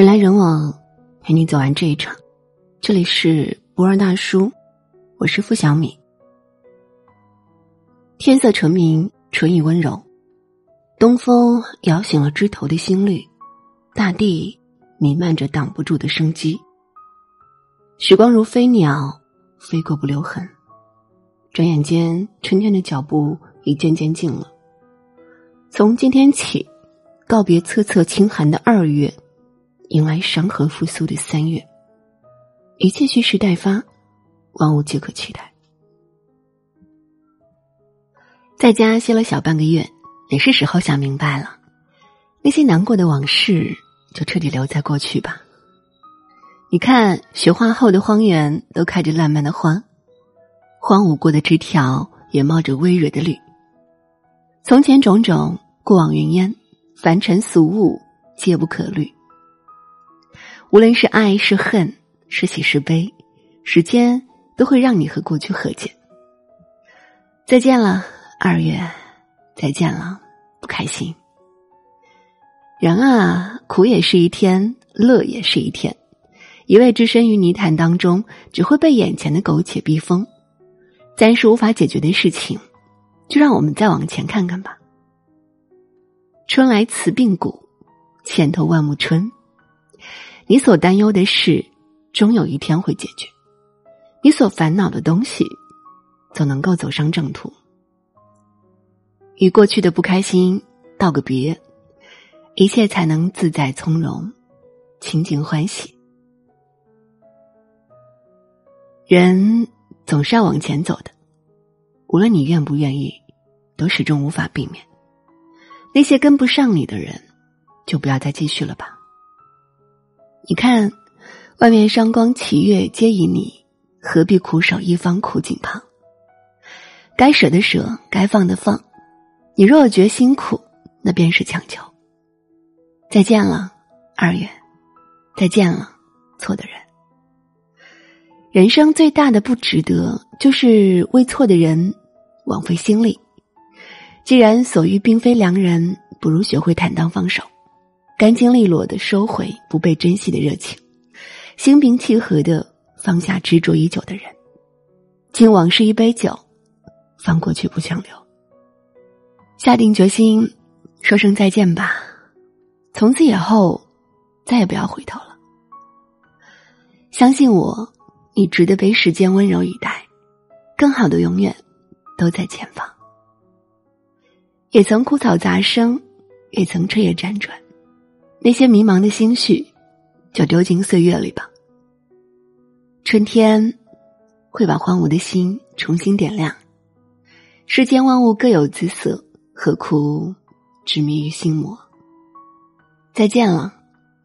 人来人往，陪你走完这一场。这里是不二大叔，我是付小米。天色澄明，春意温柔，东风摇醒了枝头的新绿，大地弥漫着挡不住的生机。时光如飞鸟，飞过不留痕。转眼间，春天的脚步已渐渐近了。从今天起，告别瑟瑟清寒的二月。迎来山河复苏的三月，一切蓄势待发，万物皆可期待。在家歇了小半个月，也是时候想明白了，那些难过的往事就彻底留在过去吧。你看，雪化后的荒原都开着烂漫的花，荒芜过的枝条也冒着微弱的绿。从前种种，过往云烟，凡尘俗物，皆不可虑。无论是爱是恨，是喜是悲，时间都会让你和过去和解。再见了，二月，再见了，不开心。人啊，苦也是一天，乐也是一天。一味置身于泥潭当中，只会被眼前的苟且逼疯。暂时无法解决的事情，就让我们再往前看看吧。春来辞鬓古，千头万木春。你所担忧的事，终有一天会解决；你所烦恼的东西，总能够走上正途。与过去的不开心道个别，一切才能自在从容、清净欢喜。人总是要往前走的，无论你愿不愿意，都始终无法避免。那些跟不上你的人，就不要再继续了吧。你看，外面山光奇月皆以你，何必苦守一方苦井旁？该舍的舍，该放的放。你若觉辛苦，那便是强求。再见了，二月，再见了，错的人。人生最大的不值得，就是为错的人枉费心力。既然所遇并非良人，不如学会坦荡放手。干净利落的收回不被珍惜的热情，心平气和的放下执着已久的人，敬往事一杯酒，放过去不强留。下定决心，说声再见吧，从此以后再也不要回头了。相信我，你值得被时间温柔以待，更好的永远都在前方。也曾枯草杂生，也曾彻夜辗转。那些迷茫的心绪，就丢进岁月里吧。春天会把荒芜的心重新点亮。世间万物各有姿色，何苦执迷于心魔？再见了，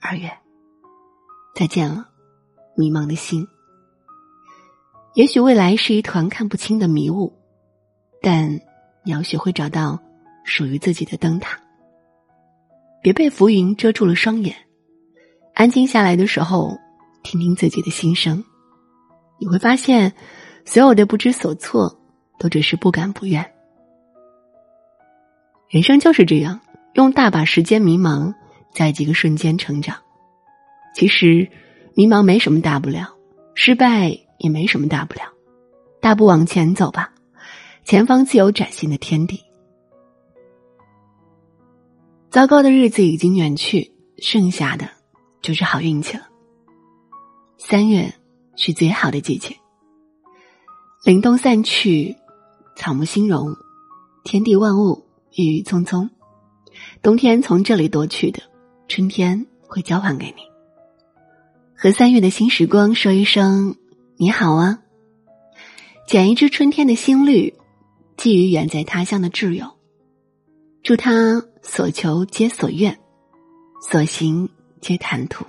二月。再见了，迷茫的心。也许未来是一团看不清的迷雾，但你要学会找到属于自己的灯塔。别被浮云遮住了双眼，安静下来的时候，听听自己的心声，你会发现，所有的不知所措，都只是不甘不愿。人生就是这样，用大把时间迷茫，在几个瞬间成长。其实，迷茫没什么大不了，失败也没什么大不了，大步往前走吧，前方自有崭新的天地。糟糕的日子已经远去，剩下的就是好运气了。三月是最好的季节，凛冬散去，草木新荣，天地万物郁郁葱葱。冬天从这里夺去的，春天会交还给你。和三月的新时光说一声你好啊，捡一支春天的新绿，寄予远在他乡的挚友。祝他所求皆所愿，所行皆坦途。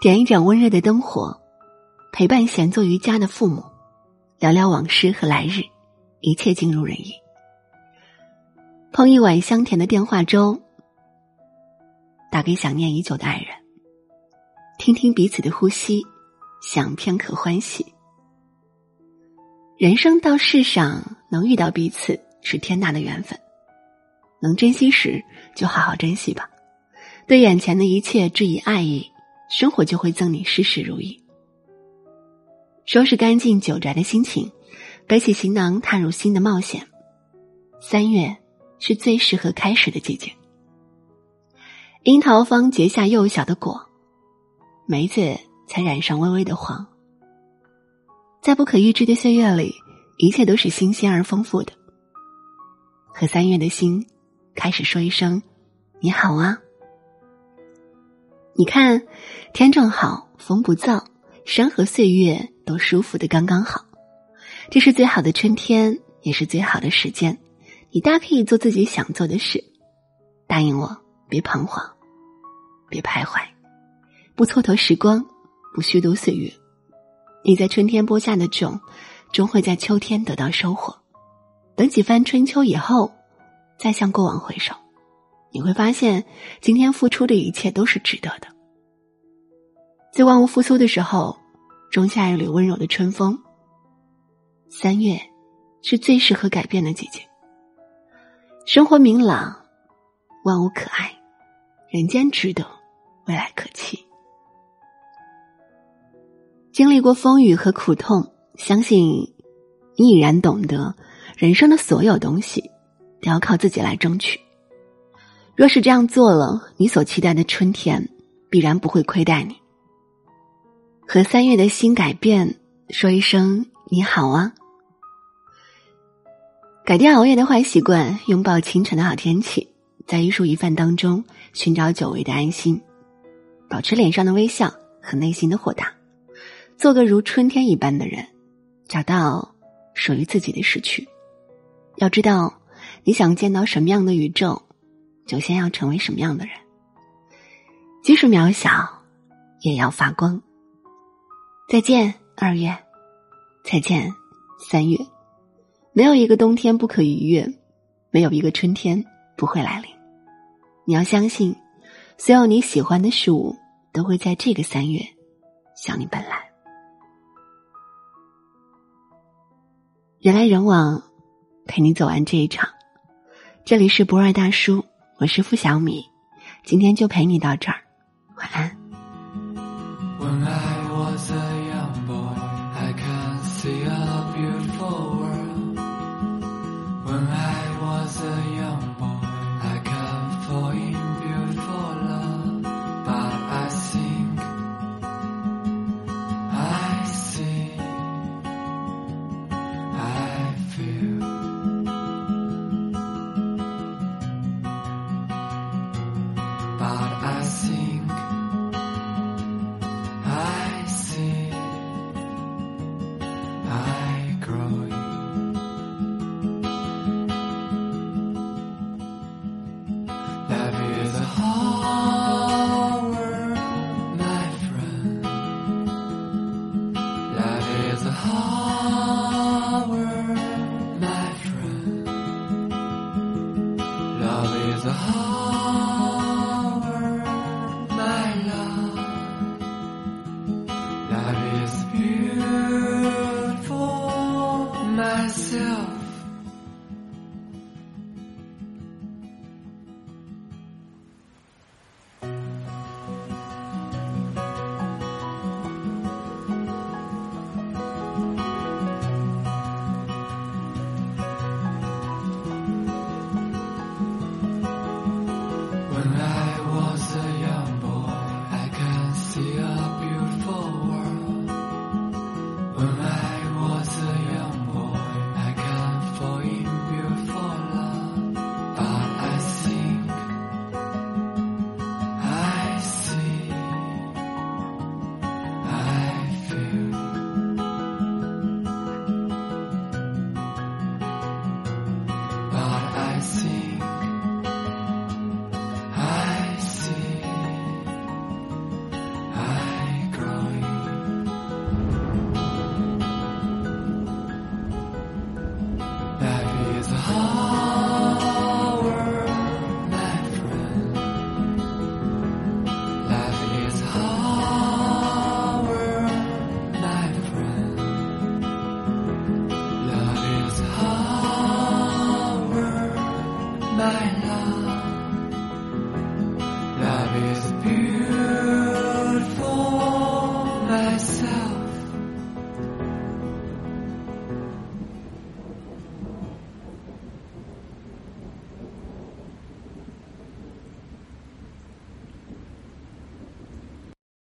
点一盏温热的灯火，陪伴闲坐于家的父母，聊聊往事和来日，一切尽如人意。烹一碗香甜的电话粥，打给想念已久的爱人，听听彼此的呼吸，想片刻欢喜。人生到世上，能遇到彼此是天大的缘分。能珍惜时就好好珍惜吧，对眼前的一切致以爱意，生活就会赠你事事如意。收拾干净酒宅的心情，背起行囊踏入新的冒险。三月是最适合开始的季节。樱桃方结下幼小的果，梅子才染上微微的黄。在不可预知的岁月里，一切都是新鲜而丰富的。和三月的心，开始说一声“你好啊”。你看，天正好，风不燥，山河岁月都舒服的刚刚好。这是最好的春天，也是最好的时间。你大可以做自己想做的事，答应我，别彷徨，别徘徊，不蹉跎时光，不虚度岁月。你在春天播下的种，终会在秋天得到收获。等几番春秋以后，再向过往回首。你会发现，今天付出的一切都是值得的。在万物复苏的时候，种下一缕温柔的春风。三月，是最适合改变的季节。生活明朗，万物可爱，人间值得，未来可期。经历过风雨和苦痛，相信你已然懂得，人生的所有东西都要靠自己来争取。若是这样做了，你所期待的春天必然不会亏待你。和三月的新改变说一声你好啊！改掉熬夜的坏习惯，拥抱清晨的好天气，在一蔬一饭当中寻找久违的安心，保持脸上的微笑和内心的豁达，做个如春天一般的人，找到属于自己的时区。要知道，你想见到什么样的宇宙。就先要成为什么样的人，即使渺小，也要发光。再见，二月；再见，三月。没有一个冬天不可逾越，没有一个春天不会来临。你要相信，所有你喜欢的事物都会在这个三月向你奔来。人来人往，陪你走完这一场。这里是博二大叔。我是付小米，今天就陪你到这儿，晚安。the heart. disappear.